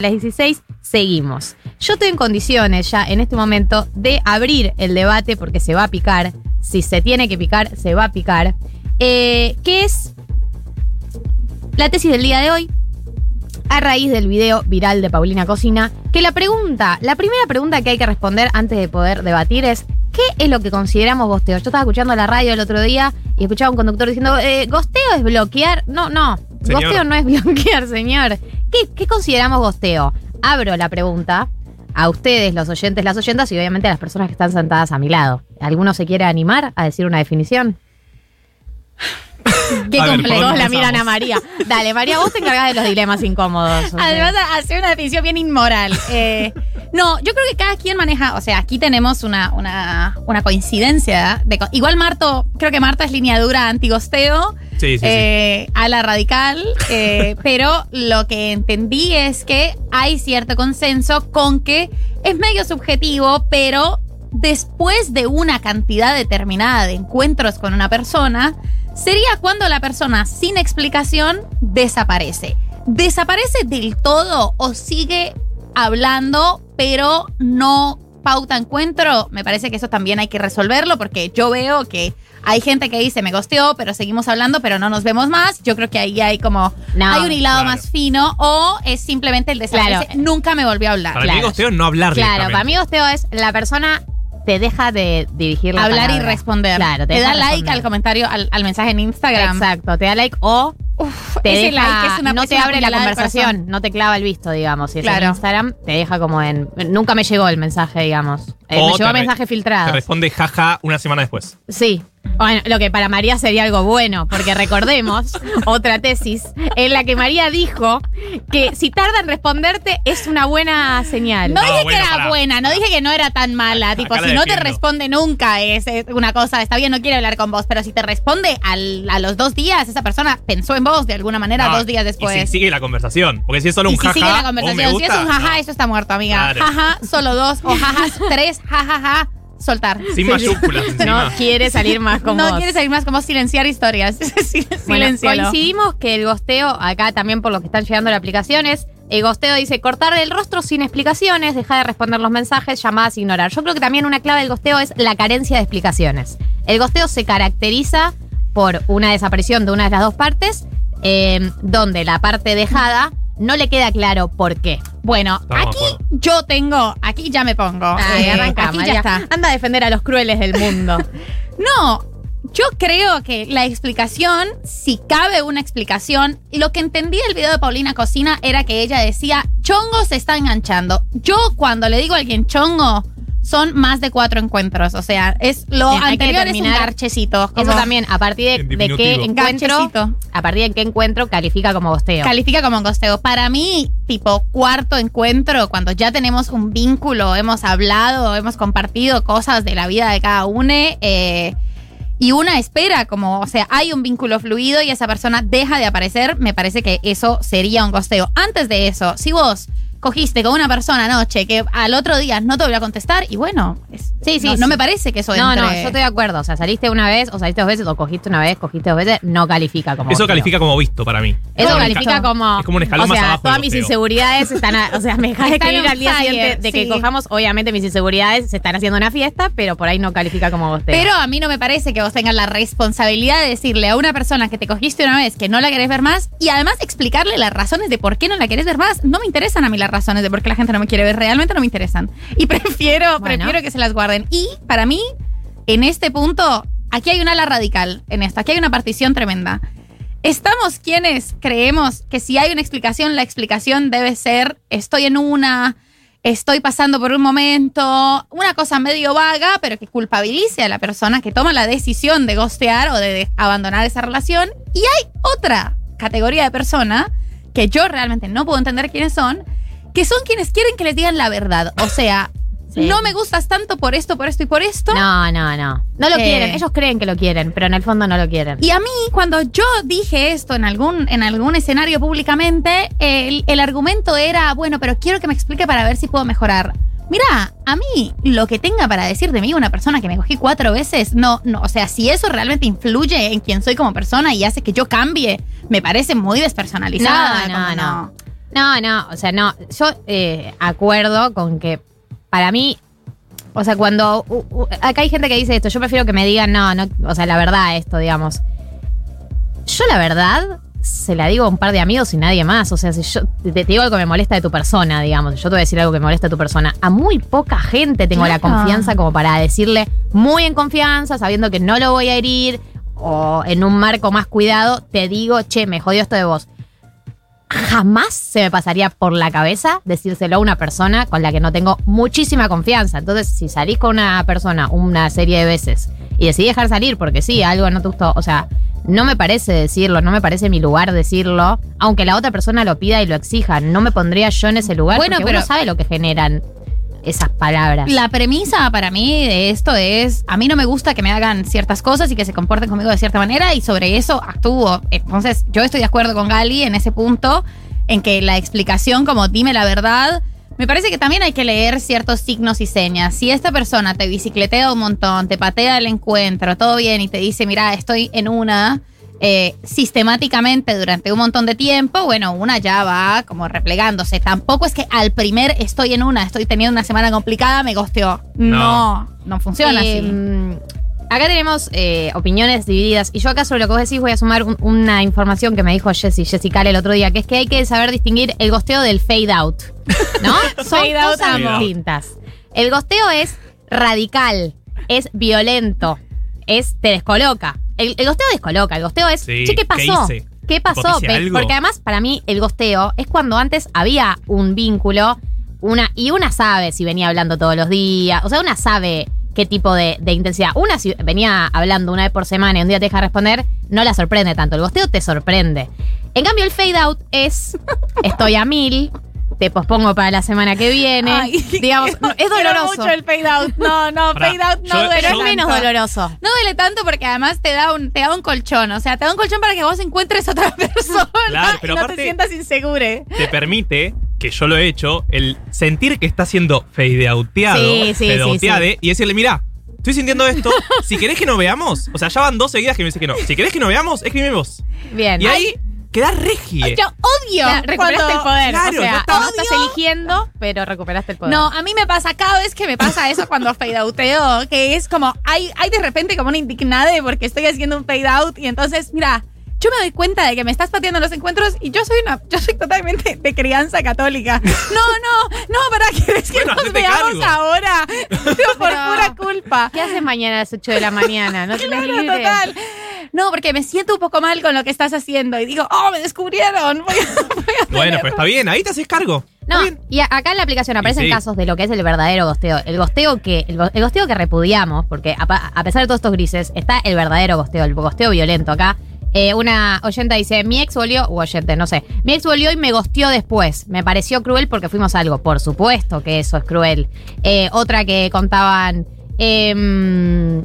las 16 seguimos. Yo estoy en condiciones ya en este momento de abrir el debate porque se va a picar. Si se tiene que picar, se va a picar. Eh, que es la tesis del día de hoy a raíz del video viral de Paulina Cocina, que la pregunta, la primera pregunta que hay que responder antes de poder debatir es, ¿qué es lo que consideramos gosteo? Yo estaba escuchando la radio el otro día y escuchaba a un conductor diciendo, eh, gosteo es bloquear. No, no, Señor. gosteo no es bloquear, señor. ¿Qué, ¿Qué consideramos gosteo? Abro la pregunta a ustedes, los oyentes, las oyentas y obviamente a las personas que están sentadas a mi lado. ¿Alguno se quiere animar a decir una definición? Qué complejo, ¿por dónde la miran a? María. Dale, María, vos te encargás de los dilemas incómodos. Además, hace una definición bien inmoral. Eh, no, yo creo que cada quien maneja, o sea, aquí tenemos una, una, una coincidencia. De, igual Marto, creo que Marta es línea dura antigosteo, Sí, sí, sí. eh, a la radical, eh, pero lo que entendí es que hay cierto consenso con que es medio subjetivo, pero después de una cantidad determinada de encuentros con una persona, sería cuando la persona sin explicación desaparece. ¿Desaparece del todo o sigue hablando, pero no pauta encuentro? Me parece que eso también hay que resolverlo porque yo veo que hay gente que dice me gosteó, pero seguimos hablando, pero no nos vemos más. Yo creo que ahí hay como No, hay un hilado claro. más fino o es simplemente el desaparece. Claro. Nunca me volvió a hablar. Para mí claro. gosteo es no hablar Claro, para mí gosteo es la persona te deja de dirigir la Hablar y responder. Claro, te, da like al comentario, al, al mensaje en Instagram. Exacto, te da like o te ese deja, like es una- no es te abre la conversación, no te clava el visto, digamos. Si es Claro. en Instagram, te deja como en. Nunca me llegó el mensaje, digamos. Eh, me te llegó mensaje Te filtrado. responde jaja una semana después. Sí. Bueno, lo que para María sería algo bueno, porque recordemos otra tesis en la que María dijo que si tarda en responderte es una buena señal. No, No, dije bueno, que era buena, no dije que no era tan mala. Acá tipo, si no te responde nunca es una cosa, está bien, no quiere hablar con vos, pero si te responde al- a los dos días, esa persona pensó en vos de alguna manera No, dos días después. Y si sigue la conversación. Porque si es solo Y un si jaja. sigue la o me conversación, si es gusta, un jaja, no. eso está muerto, amiga. Claro. Jaja, solo dos, o jajas, tres, jajaja, soltar. Sin mayúsculas No quiere salir más con No vos. quiere salir más como silenciar historias. Sí, Bueno, coincidimos que el gosteo, acá también por lo que están llegando a la aplicación, es el gosteo dice cortar el rostro sin explicaciones, dejar de responder los mensajes, llamadas, ignorar. Yo creo que también una clave del gosteo es la carencia de explicaciones. El gosteo se caracteriza por una desaparición de una de las dos partes, eh, donde la parte dejada no le queda claro por qué. Bueno, Estamos aquí yo tengo, aquí ya me pongo. Ay, Eh, arranca, aquí María. ya está. Anda a defender a los crueles del mundo. No, yo creo que la explicación, si cabe una explicación, lo que entendí del video de Paulina Cocina era que ella decía, chongo se está enganchando. Yo cuando le digo a alguien chongo, son más de cuatro encuentros. O sea, es lo que anterior es un garchecito. Eso también, a partir de, qué encuentro, Garchecito. a partir de qué encuentro califica como gosteo. Califica como gosteo. Para mí, tipo cuarto encuentro, cuando ya tenemos un vínculo, hemos hablado, hemos compartido cosas de la vida de cada uno, eh, y una espera como, o sea, hay un vínculo fluido y esa persona deja de aparecer, me parece que eso sería un gosteo. Antes de eso, si vos cogiste con una persona anoche que al otro día no te volvió a contestar, y bueno, es- Sí, sí, no, sí. no me parece que eso No, no, entre- yo estoy de acuerdo. O sea, saliste una vez, o saliste dos veces, o cogiste una vez, cogiste dos veces, no califica como. Eso califica como visto para mí. Eso califica como. Es como un escalón o más sea, abajo. todas mis inseguridades están. a- o sea, me dejas de escribir al día siguiente de que sí. cojamos. Obviamente, mis inseguridades se están haciendo una fiesta, pero por ahí no califica como gosteo. Pero a mí no me parece que vos tengas la responsabilidad de decirle a una persona que te cogiste una vez que no la querés ver más y además explicarle las razones de por qué no la querés ver más. No me interesan a mí las razones de por qué la gente no me quiere ver. Realmente no me interesan. Y prefiero, Bueno. prefiero que se las Y para mí, en este punto, aquí hay un ala radical en esto. Aquí hay una partición tremenda. Estamos quienes creemos que si hay una explicación, la explicación debe ser estoy en una, estoy pasando por un momento, una cosa medio vaga, pero que culpabilice a la persona que toma la decisión de gostear o de abandonar esa relación. Y hay otra categoría de persona que yo realmente no puedo entender quiénes son, que son quienes quieren que les digan la verdad. O sea, Sí. no me gustas tanto por esto, por esto y por esto. No, no, no. No lo Eh. quieren. Ellos creen que lo quieren, pero en el fondo no lo quieren. Y a mí, cuando yo dije esto en algún, en algún escenario públicamente, el, el argumento era, bueno, pero quiero que me explique para ver si puedo mejorar. Mira, a mí lo que tenga para decir de mí una persona que me cogí cuatro veces, no, no, o sea, si eso realmente influye en quién soy como persona y hace que yo cambie, me parece muy despersonalizada. No, no, no. No, no, o sea, no. Yo eh, acuerdo con que para mí, o sea, cuando. u- u- acá hay gente que dice esto, yo prefiero que me digan, no, no, o sea, la verdad, esto, digamos. Yo, la verdad, se la digo a un par de amigos y nadie más. O sea, si yo te, te digo algo que me molesta de tu persona, digamos, yo te voy a decir algo que me molesta de tu persona. A muy poca gente tengo la confianza como para decirle muy en confianza, sabiendo que no lo voy a herir o en un marco más cuidado, te digo, che, me jodió esto de vos jamás se me pasaría por la cabeza decírselo a una persona con la que no tengo muchísima confianza. Entonces, si salís con una persona una serie de veces y decidí dejar salir porque sí, algo no te gustó, o sea, no me parece decirlo, no me parece mi lugar decirlo, aunque la otra persona lo pida y lo exija, no me pondría yo en ese lugar Bueno, porque pero- uno sabe lo que generan esas palabras. La premisa para mí de esto es, a mí no me gusta que me hagan ciertas cosas y que se comporten conmigo de cierta manera y sobre eso actúo. Entonces, yo estoy de acuerdo con Gali en ese punto, en que la explicación como dime la verdad, me parece que también hay que leer ciertos signos y señas. Si esta persona te bicicletea un montón, te patea el encuentro, todo bien y te dice, mira, estoy en una... eh, sistemáticamente durante un montón de tiempo, bueno, una ya va como replegándose. Tampoco es que al primer estoy en una, estoy teniendo una semana complicada, me gosteó. No, no, funciona Eh, así. Acá tenemos eh, opiniones divididas y yo acá sobre lo que vos decís voy a sumar un- una información que me dijo Jessy, Jessica el otro día, que es que hay que saber distinguir el gosteo del fade out, ¿no? Son Fade out, cosas amo. distintas. El gosteo es radical, es violento, es te descoloca. El, el gosteo descoloca, el gosteo es, Sí, che, ¿qué ¿qué pasó? hice? ¿Qué pasó? Porque además para mí el gosteo es cuando antes había un vínculo una, y una sabe si venía hablando todos los días, o sea, una sabe qué tipo de, de intensidad. Una si venía hablando una vez por semana y un día te deja responder, no la sorprende tanto. El gosteo te sorprende. En cambio, el fade out es estoy a mil, te pospongo para la semana que viene. Ay, digamos, no, es doloroso. mucho el fade out. No, no, Pará, fade out no yo- duele Pero es menos doloroso. No duele tanto porque además te da un, te da un colchón. O sea, te da un colchón para que vos encuentres otra persona Claro, pero y no aparte- te sientas insegure. Te permite, que yo lo he hecho, el sentir que está siendo fadeouteado, Sí, sí, fadeouteade, y decirle, mira, estoy sintiendo esto, si querés que nos veamos, o sea, ya van dos seguidas que me dices que no, si querés que nos veamos, escribime vos. Bien. Y ahí quedás regie. Yo odio Ya, recuperaste cuando- el poder. Claro, o sea, está. no estás eligiendo, pero recuperaste el poder. No, a mí me pasa cada vez que me pasa eso cuando fade outeo, que es como, hay, hay de repente como una indignade porque estoy haciendo un fade out y entonces, mira, yo me doy cuenta de que me estás pateando los encuentros y yo soy una, yo soy totalmente de crianza católica. No, no, no, ¿para querés que Bueno, nos veamos cargo. ahora? Por Pero- pura culpa. ¿Qué haces mañana a las 8 de la mañana? No tenés Claro, libre. total. No, porque me siento un poco mal con lo que estás haciendo y digo, oh, me descubrieron. Voy a- voy a Bueno, pero está bien, ahí te haces cargo. No, y acá en la aplicación aparecen sí. casos de lo que es el verdadero gosteo. El gosteo que, el, go- el gosteo que repudiamos, porque a, pesar de todos estos grises, está el verdadero gosteo, el gosteo violento. Acá eh, una oyenta dice, mi ex volvió, u oyente, no sé, mi ex volvió y me gosteó después. Me pareció cruel porque fuimos algo. Por supuesto que eso es cruel. Eh, otra que contaban... em,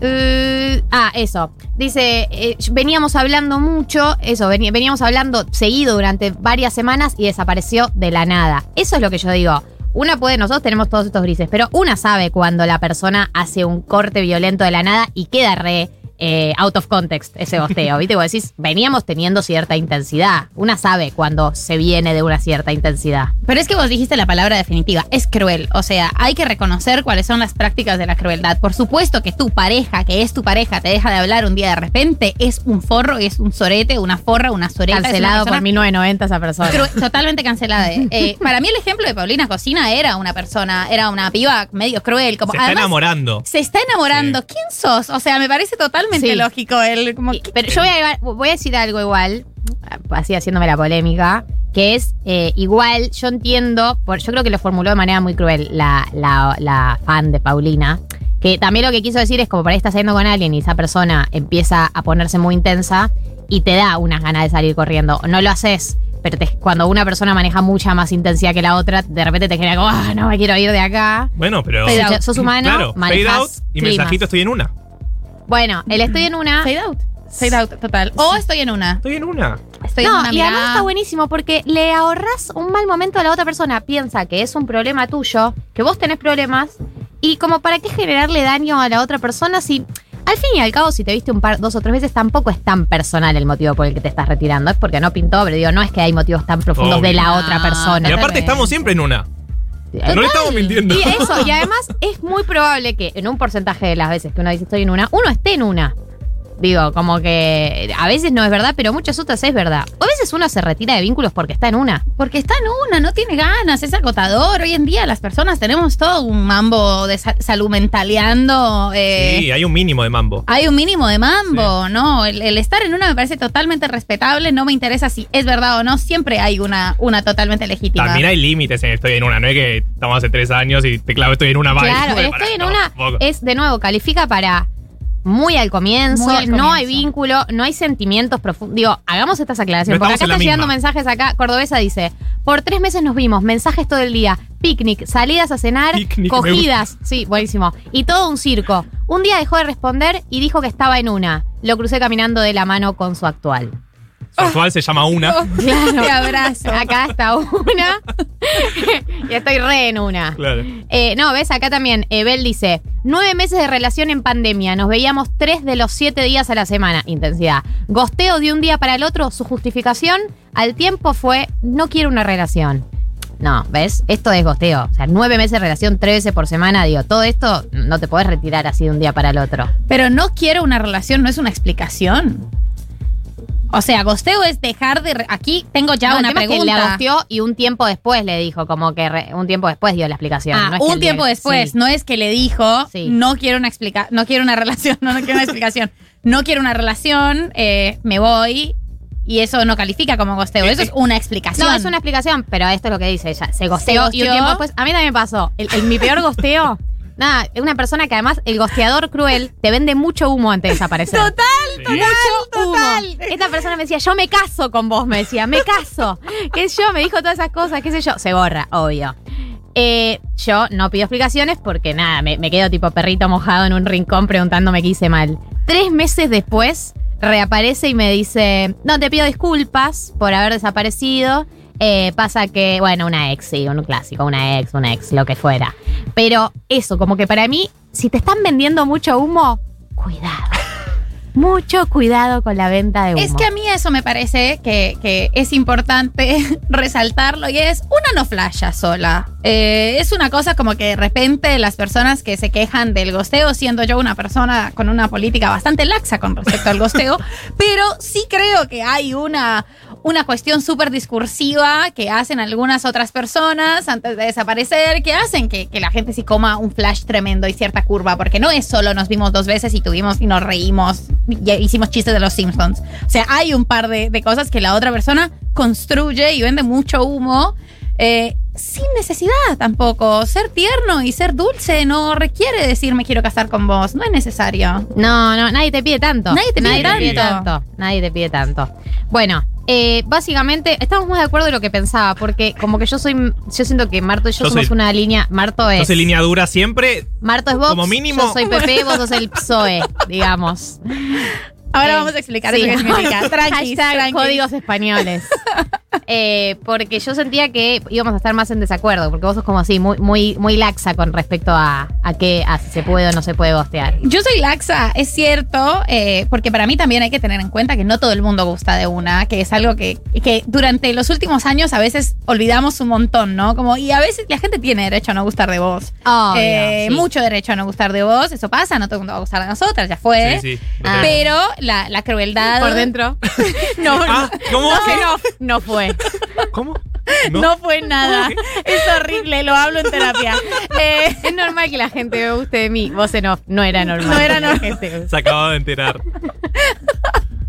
eh, ah, eso. Dice, eh, veníamos hablando mucho, eso, veníamos hablando seguido durante varias semanas y desapareció de la nada. Eso es lo que yo digo. Una puede, nosotros tenemos todos estos grises, pero una sabe cuando la persona hace un corte violento de la nada y queda re eh, out of context ese gosteo. ¿Viste? Vos decís, veníamos teniendo cierta intensidad. Una sabe cuando se viene de una cierta intensidad. Pero es que vos dijiste la palabra definitiva, es cruel. O sea, hay que reconocer cuáles son las prácticas de la crueldad. Por supuesto que tu pareja, que es tu pareja, te deja de hablar un día de repente, es un forro, es un sorete, una forra, una soreta. Cancelado por persona 1990 esa persona. cru- totalmente cancelada. eh. Eh, para mí el ejemplo de Paulina Cocina era una persona, era una piba medio cruel. Como, Se está además, enamorando. Se está enamorando. ¿Quién sos? O sea, me parece totalmente Sí. lógico. El, como, Y- pero yo voy a, voy a decir algo igual, así haciéndome la polémica, que es eh, igual, yo entiendo, por, yo creo que lo formuló de manera muy cruel la, la, la fan de Paulina, que también lo que quiso decir es como por ahí estás saliendo con alguien y esa persona empieza a ponerse muy intensa y te da unas ganas de salir corriendo. No lo haces, pero te- cuando una persona maneja mucha más intensidad que la otra, de repente te genera como, ah, no me quiero ir de acá. Bueno, pero. Fade out. Sos humano, Claro, fade out y climas. mensajito estoy en una. Bueno, el estoy en una... fade out. Fade out, total. O estoy en una. Estoy en una. Estoy en no, una y además está buenísimo porque le ahorras un mal momento a la otra persona. Piensa que es un problema tuyo, que vos tenés problemas, y como para qué generarle daño a la otra persona si Al fin y al cabo, si te viste un par, dos o tres veces, tampoco es tan personal el motivo por el que te estás retirando. Es porque no pintó, pero digo, no es que hay motivos tan profundos de la otra persona. Y aparte estamos siempre en una. No le estamos mintiendo. Y eso, y además es muy probable que en un porcentaje de las veces que uno dice estoy en una, uno esté en una. Digo, como que a veces no es verdad, pero muchas otras es verdad. O a veces uno se retira de vínculos porque está en una. Porque está en una, no tiene ganas, es agotador. Hoy en día las personas tenemos todo un mambo de sa- salud mentaleando. eh, Sí, hay un mínimo de mambo. Hay un mínimo de mambo, ¿no? El, el estar en una me parece totalmente respetable, no me interesa si es verdad o no, siempre hay una, una totalmente legítima. También hay límites en estoy en una. No es que estamos hace tres años y te clavo estoy en una. Claro, estoy en no, una es de nuevo, califica para muy al comienzo, Muy al no hay vínculo, no hay sentimientos profundos. Digo, hagamos estas aclaraciones, No porque acá están llegando misma. mensajes acá. Cordobesa dice, por tres meses nos vimos, mensajes todo el día, picnic, salidas a cenar, Picnic, cogidas, sí, buenísimo. Y todo un circo. Un día dejó de responder y dijo que estaba en una. Lo crucé caminando de la mano con su actual. Su actual se llama una. Claro. Te abrazo. Acá está una. y estoy re en una. Claro. Eh, no, ves, acá también, Bel dice, nueve meses de relación en pandemia, nos veíamos tres de los siete días a la semana, intensidad. Gosteo de un día para el otro, su justificación al tiempo fue, no quiero una relación. No, ¿ves? Esto es gosteo. O sea, nueve meses de relación, tres veces por semana, digo, todo esto no te podés retirar así de un día para el otro. Pero no quiero una relación, no es una explicación. O sea, gosteo es dejar de... Aquí tengo ya No, el una tema es que pregunta. le gosteó y un tiempo después le dijo, como que re- un tiempo después dio la explicación. Ah, no es que un tiempo después, sí. no es que le dijo, Sí. no quiero una explica no quiero una relación, no, no quiero una explicación, no quiero una relación, eh, me voy y eso no califica como gosteo, eso es una explicación. No, es una explicación, pero esto es lo que dice ella. Se gosteó, y un tiempo después. A mí también me pasó. El, el- mi peor gosteo. Nada, es una persona que además, el gosteador cruel, te vende mucho humo antes de desaparecer. Total, Sí. Mucho humo. total. Esta persona me decía, yo me caso con vos, me decía, me caso. ¿Qué sé yo? Me dijo todas esas cosas, qué sé yo. Se borra, obvio. Eh, yo no pido explicaciones porque nada, me, me quedo tipo perrito mojado en un rincón preguntándome qué hice mal. Tres meses después reaparece y me dice, no, te pido disculpas por haber desaparecido. Eh, pasa que, bueno, una ex, sí, un clásico, una ex, un ex, lo que fuera. Pero eso, como que para mí, si te están vendiendo mucho humo, cuidado. Mucho cuidado con la venta de humo. Es que a mí eso me parece que, que es importante resaltarlo y es una no flasha sola. Eh, es una cosa como que de repente las personas que se quejan del gosteo, siendo yo una persona con una política bastante laxa con respecto al gosteo, pero sí creo que hay una, una cuestión súper discursiva que hacen algunas otras personas antes de desaparecer, que hacen que, que la gente sí coma un flash tremendo y cierta curva, porque no es solo nos vimos dos veces y tuvimos y nos reímos y hicimos chistes de los Simpsons. O sea, hay un par de, de cosas que la otra persona construye y vende mucho humo. eh, sin necesidad tampoco. Ser tierno y ser dulce no requiere decir me quiero casar con vos. No es necesario. No, no, nadie te pide tanto. Nadie te pide tanto. Nadie te pide tanto. Bueno, eh, básicamente estamos más de acuerdo de lo que pensaba, porque como que yo soy, yo siento que Marto y yo, Yo somos soy- una línea. Marto es. Entonces, línea dura siempre. Marto es Vox, como mínimo- yo soy PP, vos sos el PSOE, digamos. Ahora Eh, vamos a explicar sí. eso qué significa. Tranquis, Hashtag tranquis. códigos españoles. Eh, porque yo sentía que íbamos a estar más en desacuerdo, porque vos sos como así, muy, muy, muy laxa con respecto a, a qué, a si se puede o no se puede gostear. Yo soy laxa, es cierto, eh, porque para mí también hay que tener en cuenta que no todo el mundo gusta de una, que es algo que, que durante los últimos años a veces olvidamos un montón, ¿no? Como, y a veces la gente tiene derecho a no gustar de vos. Obvio, Eh, sí. Mucho derecho a no gustar de vos, eso pasa, no todo el mundo va a gustar de nosotras, ya fue. Sí, sí. Ah. Pero la, la crueldad. Por dentro. no, Ah, ¿cómo? no, no, no fue. ¿Cómo? No. fue nada. Es horrible, lo hablo en terapia. Eh, Es normal que la gente me guste de mí. Vos en off. No era normal. No era normal. gente- Se acaba de enterar.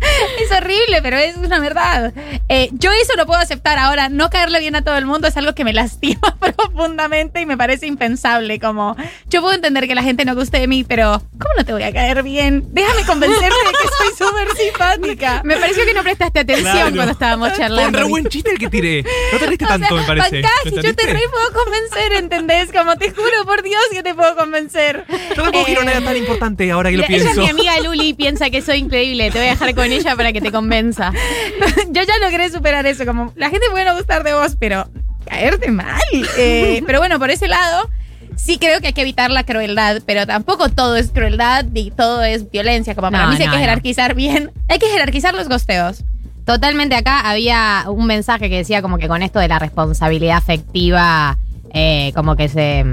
Es horrible, pero es una verdad. Eh, yo eso lo puedo aceptar ahora. No caerle bien a todo el mundo es algo que me lastima profundamente y me parece impensable. Como, yo puedo entender que la gente no guste de mí, pero ¿cómo no te voy a caer bien? Déjame convencerte de que soy súper simpática. Me pareció que no prestaste atención Claro. cuando estábamos Fue un charlando. re buen chiste el que tiré. No te reíste O sea, tanto, me parece. bancás, ¿Me yo te re puedo convencer, ¿entendés? Como te juro por Dios que te puedo convencer. Yo tampoco Eh, quiero nada tan importante ahora que lo Ella es pienso. mi amiga Luli piensa que soy increíble. Te voy a dejar con ella para que te convenza. yo ya logré superar eso. Como la gente puede no gustar de vos, pero caerte mal. Eh, pero bueno, por ese lado, sí creo que hay que evitar la crueldad, pero tampoco todo es crueldad ni todo es violencia. Como para No, mí sí hay no, que no. jerarquizar bien. Hay que jerarquizar los gosteos. Totalmente acá había un mensaje que decía como que con esto de la responsabilidad afectiva, eh, como que se...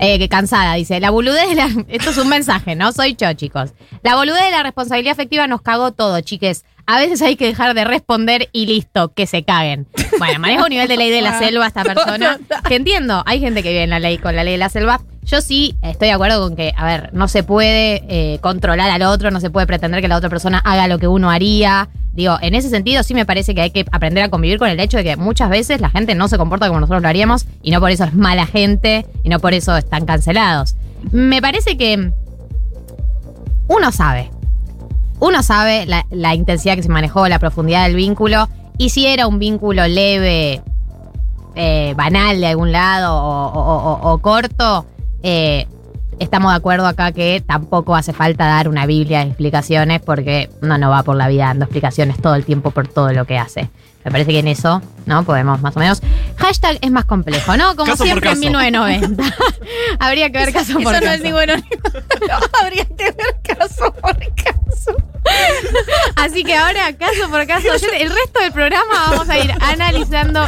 eh, que cansada, dice, la boludez de la... Esto es un mensaje, no soy yo, chicos. La boludez de la responsabilidad afectiva nos cagó todo, chiques. A veces hay que dejar de responder y listo, que se caguen. Bueno, maneja un nivel de ley de la selva esta persona. Que entiendo, hay gente que vive en la ley con la ley de la selva. Yo sí estoy de acuerdo con que, a ver, no se puede eh, controlar al otro, no se puede pretender que la otra persona haga lo que uno haría. Digo, en ese sentido sí me parece que hay que aprender a convivir con el hecho de que muchas veces la gente no se comporta como nosotros lo haríamos y no por eso es mala gente y no por eso están cancelados. Me parece que uno sabe. Uno sabe la, intensidad que se manejó, la profundidad del vínculo y si era un vínculo leve, eh, banal de algún lado o corto, eh, estamos de acuerdo acá que tampoco hace falta dar una biblia de explicaciones porque uno no va por la vida dando explicaciones todo el tiempo por todo lo que hace. Me parece que en eso, ¿no? Podemos más o menos. Hashtag es más complejo, ¿no? Como Caso siempre en caso. 1990. Habría que ver caso por Eso no caso. es ni bueno ni malo. Habría que ver caso por caso. Así que ahora, caso por caso, el resto del programa vamos a ir analizando